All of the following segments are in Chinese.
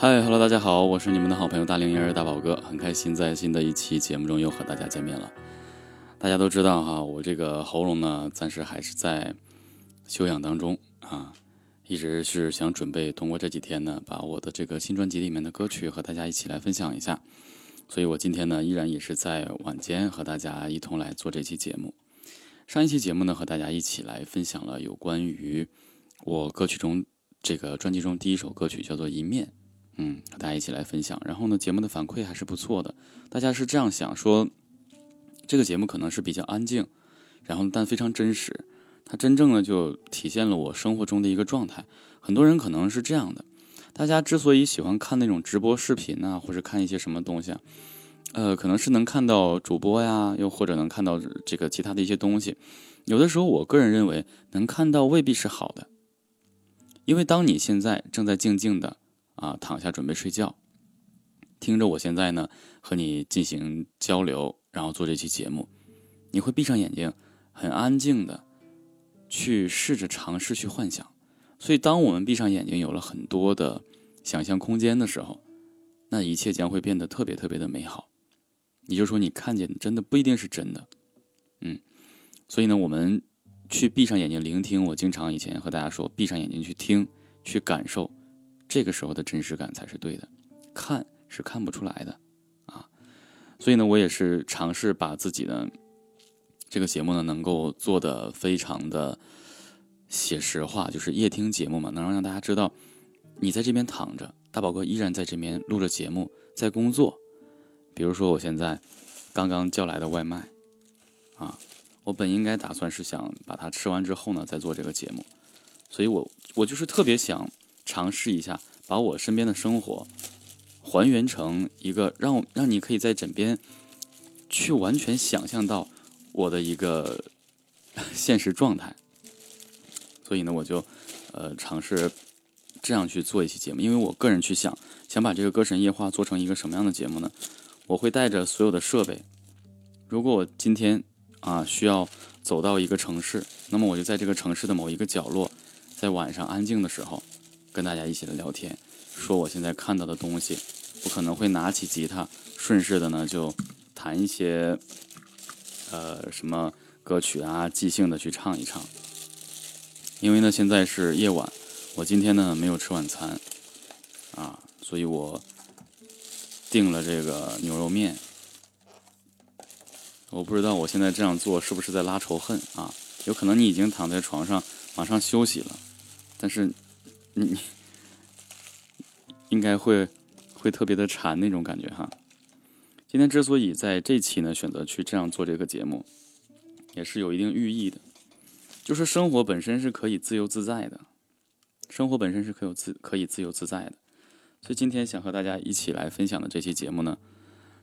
嗨，Hello，大家好，我是你们的好朋友大龄婴儿大宝哥，很开心在新的一期节目中又和大家见面了。大家都知道哈，我这个喉咙呢，暂时还是在休养当中啊，一直是想准备通过这几天呢，把我的这个新专辑里面的歌曲和大家一起来分享一下。所以我今天呢，依然也是在晚间和大家一同来做这期节目。上一期节目呢，和大家一起来分享了有关于我歌曲中这个专辑中第一首歌曲叫做《一面》。嗯，和大家一起来分享。然后呢，节目的反馈还是不错的。大家是这样想说，这个节目可能是比较安静，然后但非常真实。它真正的就体现了我生活中的一个状态。很多人可能是这样的，大家之所以喜欢看那种直播视频啊，或者看一些什么东西啊，呃，可能是能看到主播呀，又或者能看到这个其他的一些东西。有的时候，我个人认为能看到未必是好的，因为当你现在正在静静的。啊，躺下准备睡觉，听着我现在呢和你进行交流，然后做这期节目，你会闭上眼睛，很安静的去试着尝试去幻想。所以，当我们闭上眼睛，有了很多的想象空间的时候，那一切将会变得特别特别的美好。也就是说，你看见的真的不一定是真的，嗯。所以呢，我们去闭上眼睛聆听。我经常以前和大家说，闭上眼睛去听，去感受。这个时候的真实感才是对的，看是看不出来的，啊，所以呢，我也是尝试把自己的这个节目呢，能够做的非常的写实化，就是夜听节目嘛，能让大家知道你在这边躺着，大宝哥依然在这边录着节目，在工作。比如说我现在刚刚叫来的外卖，啊，我本应该打算是想把它吃完之后呢，再做这个节目，所以我我就是特别想。尝试一下，把我身边的生活还原成一个让让你可以在枕边去完全想象到我的一个 现实状态。所以呢，我就呃尝试这样去做一期节目。因为我个人去想，想把这个《歌神夜话》做成一个什么样的节目呢？我会带着所有的设备。如果我今天啊需要走到一个城市，那么我就在这个城市的某一个角落，在晚上安静的时候。跟大家一起来聊天，说我现在看到的东西，我可能会拿起吉他，顺势的呢就弹一些，呃什么歌曲啊，即兴的去唱一唱。因为呢现在是夜晚，我今天呢没有吃晚餐，啊，所以我订了这个牛肉面。我不知道我现在这样做是不是在拉仇恨啊？有可能你已经躺在床上马上休息了，但是。你应该会会特别的馋那种感觉哈。今天之所以在这期呢选择去这样做这个节目，也是有一定寓意的。就是生活本身是可以自由自在的，生活本身是可有自可以自由自在的。所以今天想和大家一起来分享的这期节目呢，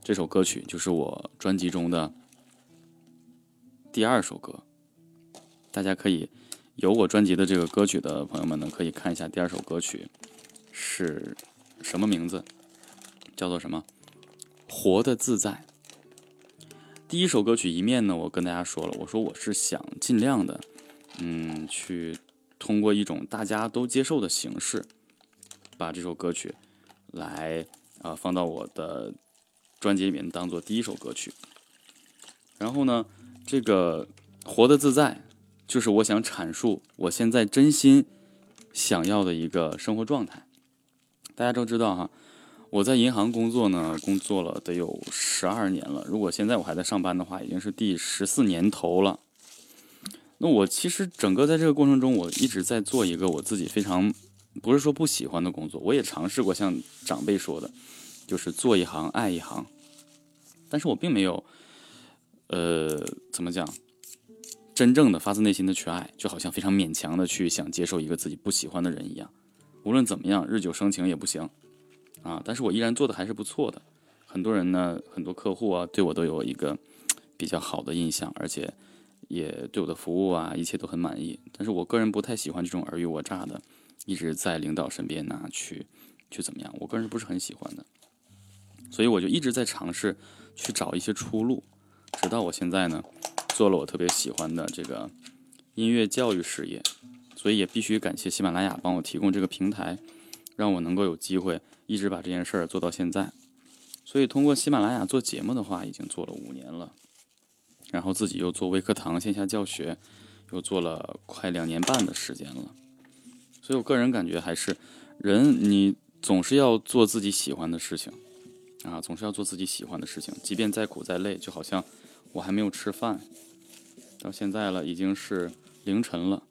这首歌曲就是我专辑中的第二首歌，大家可以。有我专辑的这个歌曲的朋友们呢，可以看一下第二首歌曲是什么名字，叫做什么？活得自在。第一首歌曲一面呢，我跟大家说了，我说我是想尽量的，嗯，去通过一种大家都接受的形式，把这首歌曲来啊放到我的专辑里面当做第一首歌曲。然后呢，这个活得自在。就是我想阐述我现在真心想要的一个生活状态。大家都知道哈，我在银行工作呢，工作了得有十二年了。如果现在我还在上班的话，已经是第十四年头了。那我其实整个在这个过程中，我一直在做一个我自己非常不是说不喜欢的工作。我也尝试过像长辈说的，就是做一行爱一行，但是我并没有，呃，怎么讲？真正的发自内心的去爱，就好像非常勉强的去想接受一个自己不喜欢的人一样。无论怎么样，日久生情也不行啊。但是我依然做的还是不错的。很多人呢，很多客户啊，对我都有一个比较好的印象，而且也对我的服务啊，一切都很满意。但是我个人不太喜欢这种尔虞我诈的，一直在领导身边呐，去去怎么样？我个人不是很喜欢的。所以我就一直在尝试去找一些出路，直到我现在呢。做了我特别喜欢的这个音乐教育事业，所以也必须感谢喜马拉雅帮我提供这个平台，让我能够有机会一直把这件事儿做到现在。所以通过喜马拉雅做节目的话，已经做了五年了。然后自己又做微课堂线下教学，又做了快两年半的时间了。所以我个人感觉还是，人你总是要做自己喜欢的事情，啊，总是要做自己喜欢的事情，即便再苦再累，就好像我还没有吃饭，到现在了已经是凌晨了，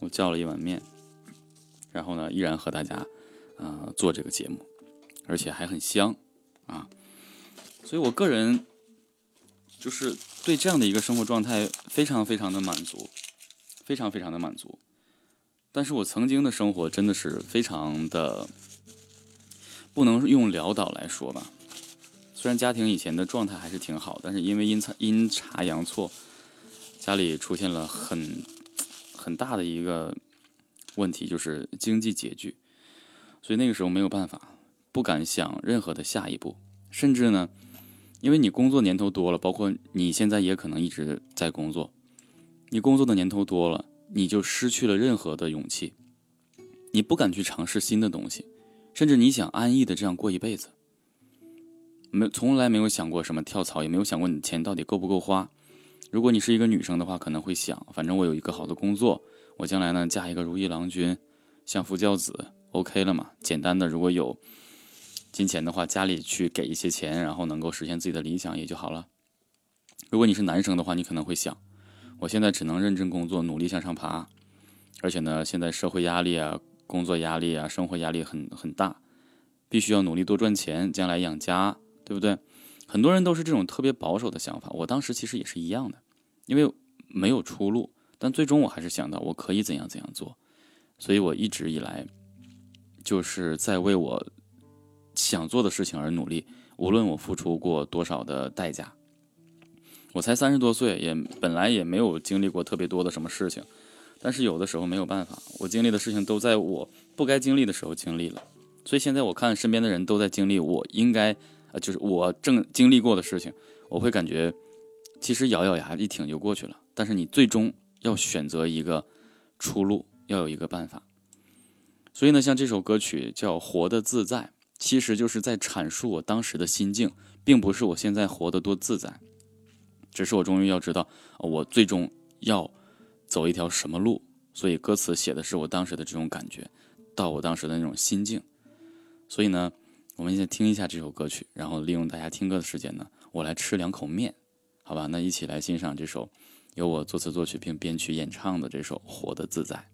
我叫了一碗面。然后呢，依然和大家，呃，做这个节目，而且还很香，啊，所以我个人就是对这样的一个生活状态非常非常的满足，非常非常的满足。但是我曾经的生活真的是非常的不能用潦倒来说吧。虽然家庭以前的状态还是挺好，但是因为阴差阴差阳错，家里出现了很很大的一个。问题就是经济拮据，所以那个时候没有办法，不敢想任何的下一步，甚至呢，因为你工作年头多了，包括你现在也可能一直在工作，你工作的年头多了，你就失去了任何的勇气，你不敢去尝试新的东西，甚至你想安逸的这样过一辈子，没从来没有想过什么跳槽，也没有想过你的钱到底够不够花。如果你是一个女生的话，可能会想，反正我有一个好的工作。我将来呢，嫁一个如意郎君，相夫教子，OK 了嘛？简单的，如果有金钱的话，家里去给一些钱，然后能够实现自己的理想也就好了。如果你是男生的话，你可能会想，我现在只能认真工作，努力向上爬，而且呢，现在社会压力啊、工作压力啊、生活压力很很大，必须要努力多赚钱，将来养家，对不对？很多人都是这种特别保守的想法，我当时其实也是一样的，因为没有出路。但最终我还是想到我可以怎样怎样做，所以我一直以来就是在为我想做的事情而努力，无论我付出过多少的代价。我才三十多岁，也本来也没有经历过特别多的什么事情，但是有的时候没有办法，我经历的事情都在我不该经历的时候经历了，所以现在我看身边的人都在经历我应该呃就是我正经历过的事情，我会感觉其实咬咬牙一挺就过去了，但是你最终。要选择一个出路，要有一个办法。所以呢，像这首歌曲叫《活得自在》，其实就是在阐述我当时的心境，并不是我现在活得多自在，只是我终于要知道我最终要走一条什么路。所以歌词写的是我当时的这种感觉，到我当时的那种心境。所以呢，我们先听一下这首歌曲，然后利用大家听歌的时间呢，我来吃两口面，好吧？那一起来欣赏这首。由我作词作曲并编曲演唱的这首《活得自在》。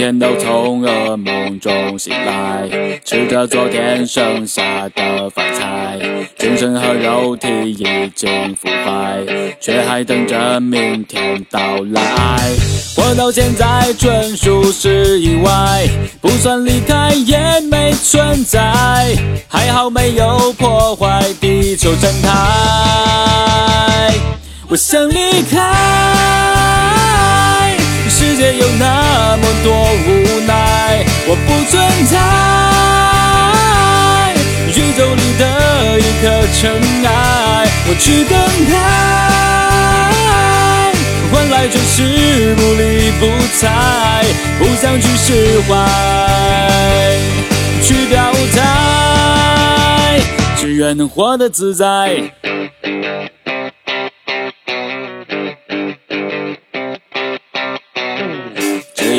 每天都从噩梦中醒来，吃着昨天剩下的饭菜，精神和肉体已经腐败，却还等着明天到来。活到现在纯属是意外，不算离开也没存在，还好没有破坏地球生态。我想离开。世界有那么多无奈，我不存在。宇宙里的一颗尘埃，我去等待，换来却是不理不睬，不想去释怀，去表态，只愿能活得自在。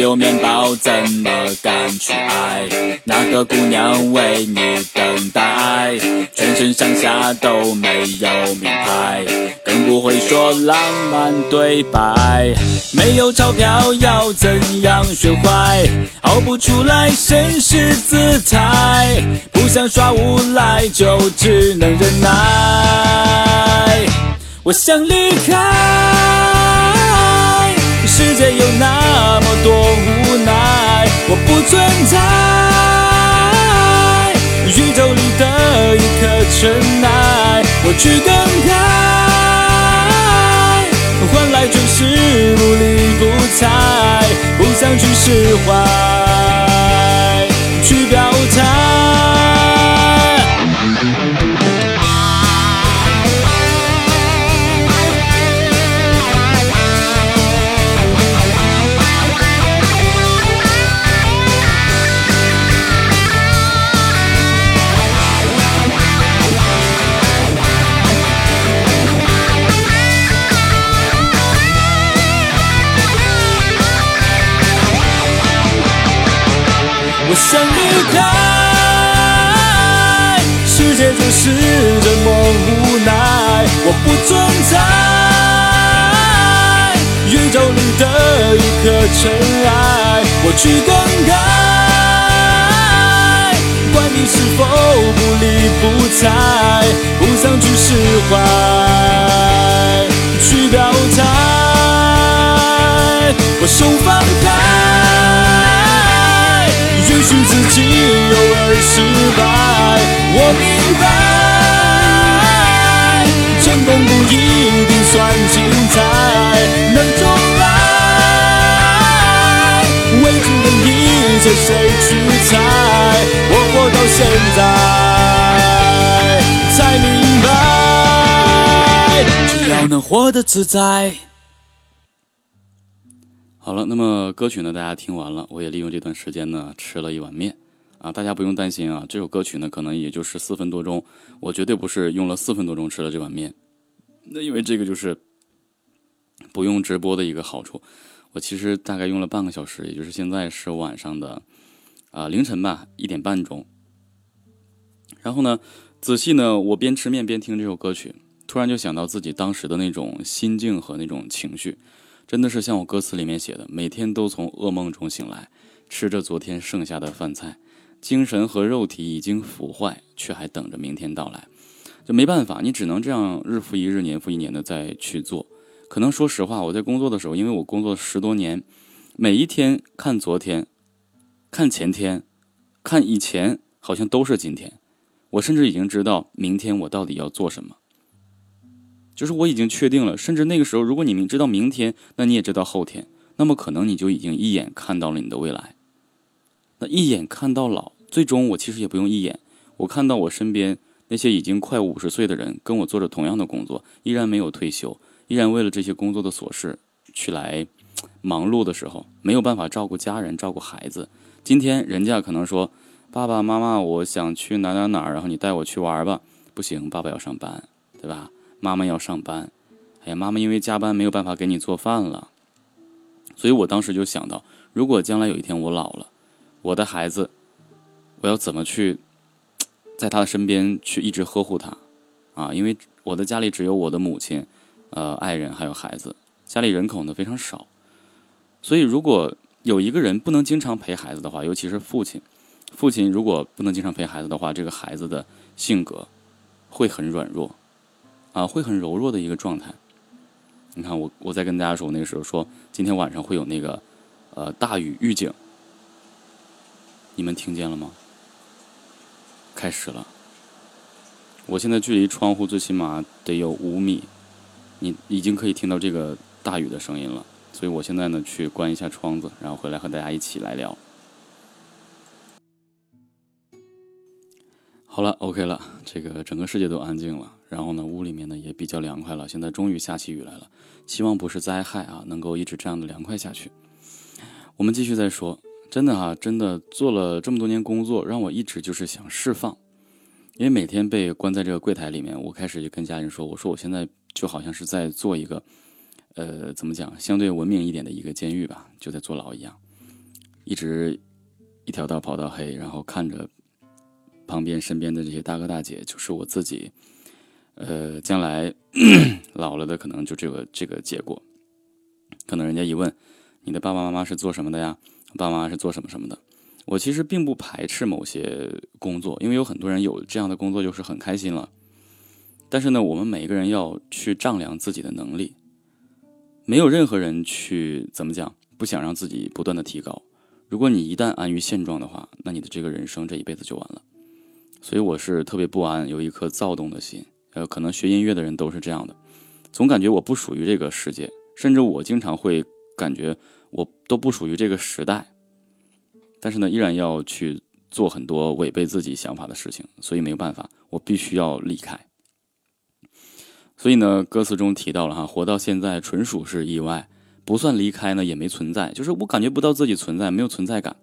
没有面包怎么敢去爱？那个姑娘为你等待，全身上下都没有名牌，更不会说浪漫对白。没有钞票要怎样学坏？熬不出来绅士姿态，不想耍无赖就只能忍耐。我想离开。世界有那么多无奈，我不存在。宇宙里的一颗尘埃，我去更改，换来却是不理不睬，不想去释怀，是这么无奈，我不存在宇宙里的一颗尘埃，我去更改，管你是否不理不睬，不想去释怀，去表态，我手放开。允许自己偶尔失败，我明白，成功不一定算精彩，能重来，未知的一切谁去猜？我活到现在，才明白，只要能活得自在。好了，那么歌曲呢，大家听完了，我也利用这段时间呢，吃了一碗面啊，大家不用担心啊，这首歌曲呢，可能也就是四分多钟，我绝对不是用了四分多钟吃了这碗面，那因为这个就是不用直播的一个好处，我其实大概用了半个小时，也就是现在是晚上的啊凌晨吧一点半钟，然后呢，仔细呢，我边吃面边听这首歌曲，突然就想到自己当时的那种心境和那种情绪。真的是像我歌词里面写的，每天都从噩梦中醒来，吃着昨天剩下的饭菜，精神和肉体已经腐坏，却还等着明天到来。就没办法，你只能这样日复一日、年复一年的再去做。可能说实话，我在工作的时候，因为我工作十多年，每一天看昨天，看前天，看以前，好像都是今天。我甚至已经知道明天我到底要做什么。就是我已经确定了，甚至那个时候，如果你明知道明天，那你也知道后天，那么可能你就已经一眼看到了你的未来。那一眼看到老，最终我其实也不用一眼，我看到我身边那些已经快五十岁的人，跟我做着同样的工作，依然没有退休，依然为了这些工作的琐事去来忙碌的时候，没有办法照顾家人、照顾孩子。今天人家可能说：“爸爸妈妈，我想去哪哪哪，然后你带我去玩吧。”不行，爸爸要上班，对吧？妈妈要上班，哎呀，妈妈因为加班没有办法给你做饭了，所以我当时就想到，如果将来有一天我老了，我的孩子，我要怎么去 在他的身边去一直呵护他啊？因为我的家里只有我的母亲、呃爱人还有孩子，家里人口呢非常少，所以如果有一个人不能经常陪孩子的话，尤其是父亲，父亲如果不能经常陪孩子的话，这个孩子的性格会很软弱。啊，会很柔弱的一个状态。你看，我我在跟大家说，我那个时候说今天晚上会有那个呃大雨预警，你们听见了吗？开始了。我现在距离窗户最起码得有五米，你已经可以听到这个大雨的声音了。所以我现在呢去关一下窗子，然后回来和大家一起来聊。好了，OK 了，这个整个世界都安静了。然后呢，屋里面呢也比较凉快了。现在终于下起雨来了，希望不是灾害啊，能够一直这样的凉快下去。我们继续再说，真的哈，真的做了这么多年工作，让我一直就是想释放。因为每天被关在这个柜台里面，我开始就跟家人说，我说我现在就好像是在做一个，呃，怎么讲，相对文明一点的一个监狱吧，就在坐牢一样，一直一条道跑到黑，然后看着旁边身边的这些大哥大姐，就是我自己。呃，将来 老了的可能就这个这个结果，可能人家一问，你的爸爸妈妈是做什么的呀？爸妈是做什么什么的？我其实并不排斥某些工作，因为有很多人有这样的工作就是很开心了。但是呢，我们每一个人要去丈量自己的能力，没有任何人去怎么讲，不想让自己不断的提高。如果你一旦安于现状的话，那你的这个人生这一辈子就完了。所以我是特别不安，有一颗躁动的心。呃，可能学音乐的人都是这样的，总感觉我不属于这个世界，甚至我经常会感觉我都不属于这个时代。但是呢，依然要去做很多违背自己想法的事情，所以没有办法，我必须要离开。所以呢，歌词中提到了哈，活到现在纯属是意外，不算离开呢，也没存在，就是我感觉不到自己存在，没有存在感。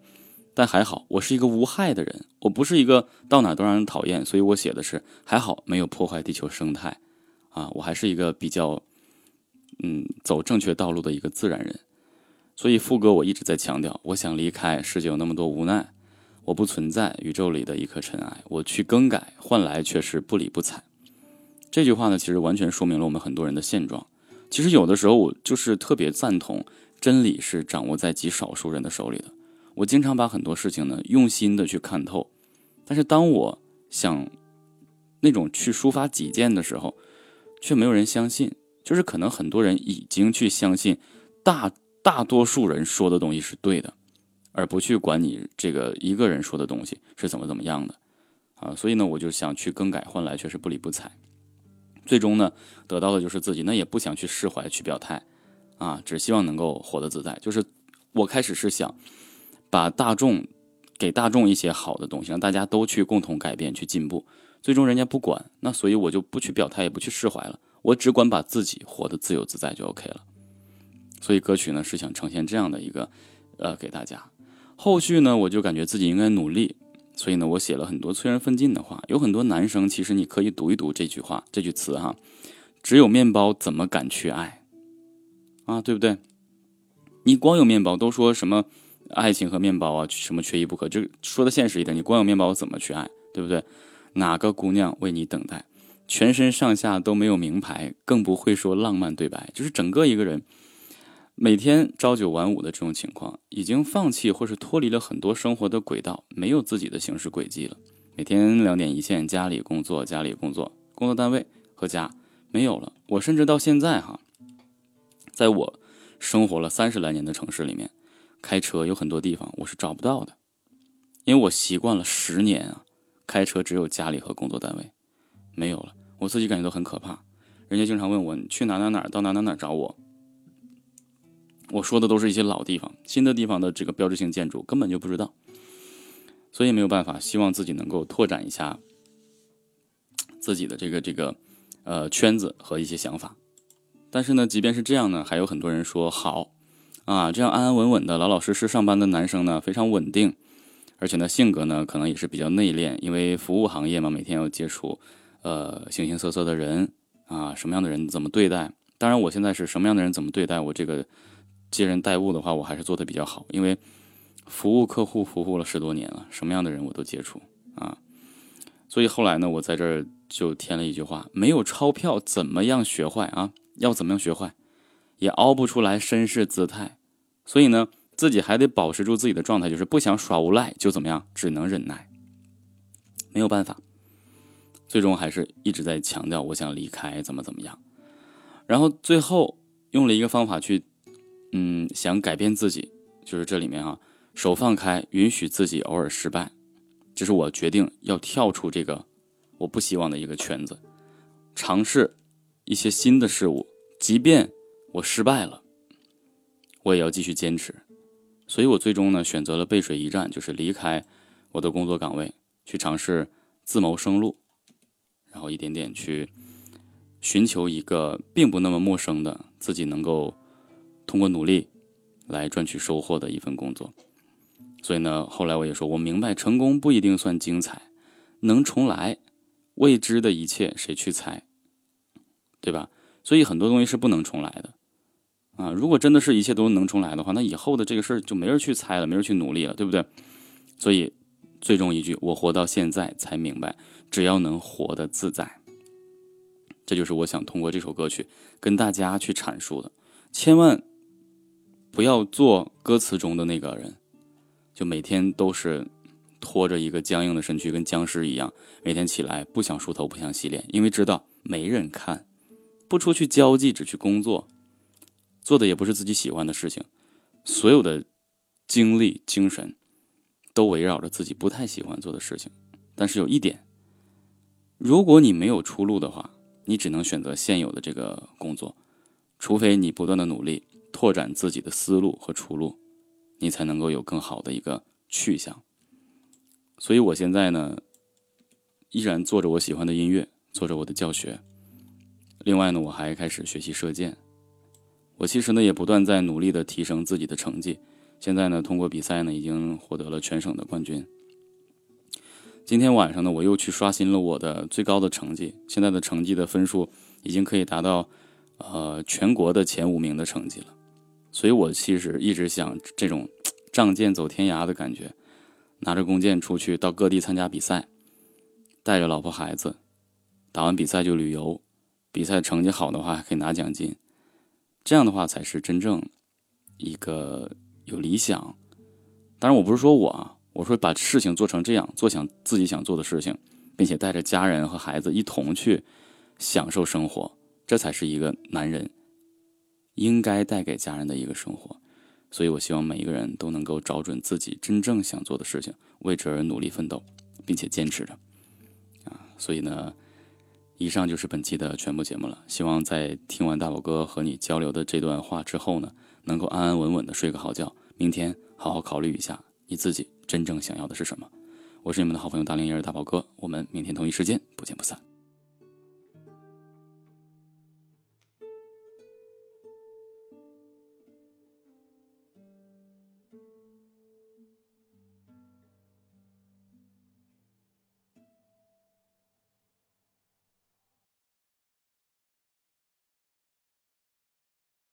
但还好，我是一个无害的人，我不是一个到哪都让人讨厌，所以我写的是还好没有破坏地球生态，啊，我还是一个比较，嗯，走正确道路的一个自然人。所以副歌我一直在强调，我想离开，世界有那么多无奈，我不存在宇宙里的一颗尘埃，我去更改，换来却是不理不睬。这句话呢，其实完全说明了我们很多人的现状。其实有的时候，我就是特别赞同真理是掌握在极少数人的手里的。我经常把很多事情呢，用心的去看透。但是当我想那种去抒发己见的时候，却没有人相信。就是可能很多人已经去相信大大多数人说的东西是对的。而不去管你这个一个人说的东西是怎么怎么样的，啊，所以呢，我就想去更改，换来却是不理不睬，最终呢，得到的就是自己，那也不想去释怀，去表态，啊，只希望能够活得自在。就是我开始是想把大众给大众一些好的东西，让大家都去共同改变，去进步。最终人家不管，那所以我就不去表态，也不去释怀了，我只管把自己活得自由自在就 OK 了。所以歌曲呢是想呈现这样的一个，呃，给大家。后续呢，我就感觉自己应该努力，所以呢，我写了很多催人奋进的话。有很多男生，其实你可以读一读这句话，这句词哈。只有面包怎么敢去爱？啊，对不对？你光有面包，都说什么爱情和面包啊，什么缺一不可？就说的现实一点，你光有面包怎么去爱？对不对？哪个姑娘为你等待？全身上下都没有名牌，更不会说浪漫对白，就是整个一个人。每天朝九晚五的这种情况，已经放弃或是脱离了很多生活的轨道，没有自己的行事轨迹了。每天两点一线，家里工作，家里工作，工作单位和家没有了。我甚至到现在哈，在我生活了三十来年的城市里面，开车有很多地方我是找不到的，因为我习惯了十年啊，开车只有家里和工作单位，没有了。我自己感觉都很可怕。人家经常问我，你去哪哪哪到哪哪哪找我。我说的都是一些老地方，新的地方的这个标志性建筑根本就不知道，所以没有办法。希望自己能够拓展一下自己的这个这个呃圈子和一些想法。但是呢，即便是这样呢，还有很多人说好啊，这样安安稳稳的、老老实实上班的男生呢，非常稳定，而且呢，性格呢可能也是比较内敛，因为服务行业嘛，每天要接触呃形形色色的人啊，什么样的人怎么对待？当然，我现在是什么样的人怎么对待我这个。接人待物的话，我还是做的比较好，因为服务客户服务了十多年了，什么样的人我都接触啊。所以后来呢，我在这儿就添了一句话：没有钞票怎么样学坏啊？要怎么样学坏？也凹不出来绅士姿态。所以呢，自己还得保持住自己的状态，就是不想耍无赖就怎么样，只能忍耐。没有办法，最终还是一直在强调我想离开，怎么怎么样。然后最后用了一个方法去。嗯，想改变自己，就是这里面啊，手放开，允许自己偶尔失败，这是我决定要跳出这个我不希望的一个圈子，尝试一些新的事物，即便我失败了，我也要继续坚持。所以我最终呢选择了背水一战，就是离开我的工作岗位，去尝试自谋生路，然后一点点去寻求一个并不那么陌生的自己能够。通过努力来赚取收获的一份工作，所以呢，后来我也说，我明白成功不一定算精彩，能重来，未知的一切谁去猜，对吧？所以很多东西是不能重来的啊！如果真的是一切都能重来的话，那以后的这个事儿就没人去猜了，没人去努力了，对不对？所以最终一句，我活到现在才明白，只要能活得自在，这就是我想通过这首歌曲跟大家去阐述的，千万。不要做歌词中的那个人，就每天都是拖着一个僵硬的身躯，跟僵尸一样。每天起来不想梳头，不想洗脸，因为知道没人看。不出去交际，只去工作，做的也不是自己喜欢的事情。所有的精力、精神都围绕着自己不太喜欢做的事情。但是有一点，如果你没有出路的话，你只能选择现有的这个工作，除非你不断的努力。拓展自己的思路和出路，你才能够有更好的一个去向。所以我现在呢，依然做着我喜欢的音乐，做着我的教学。另外呢，我还开始学习射箭。我其实呢，也不断在努力的提升自己的成绩。现在呢，通过比赛呢，已经获得了全省的冠军。今天晚上呢，我又去刷新了我的最高的成绩。现在的成绩的分数已经可以达到，呃，全国的前五名的成绩了。所以，我其实一直想这种仗剑走天涯的感觉，拿着弓箭出去到各地参加比赛，带着老婆孩子，打完比赛就旅游，比赛成绩好的话还可以拿奖金，这样的话才是真正一个有理想。当然，我不是说我啊，我说把事情做成这样，做想自己想做的事情，并且带着家人和孩子一同去享受生活，这才是一个男人应该带给家人的一个生活。所以，我希望每一个人都能够找准自己真正想做的事情，为之而努力奋斗，并且坚持着。啊，所以呢，以上就是本期的全部节目了。希望在听完大宝哥和你交流的这段话之后呢，能够安安稳稳的睡个好觉，明天。好好考虑一下你自己真正想要的是什么。我是你们的好朋友大龄婴儿大宝哥，我们明天同一时间不见不散。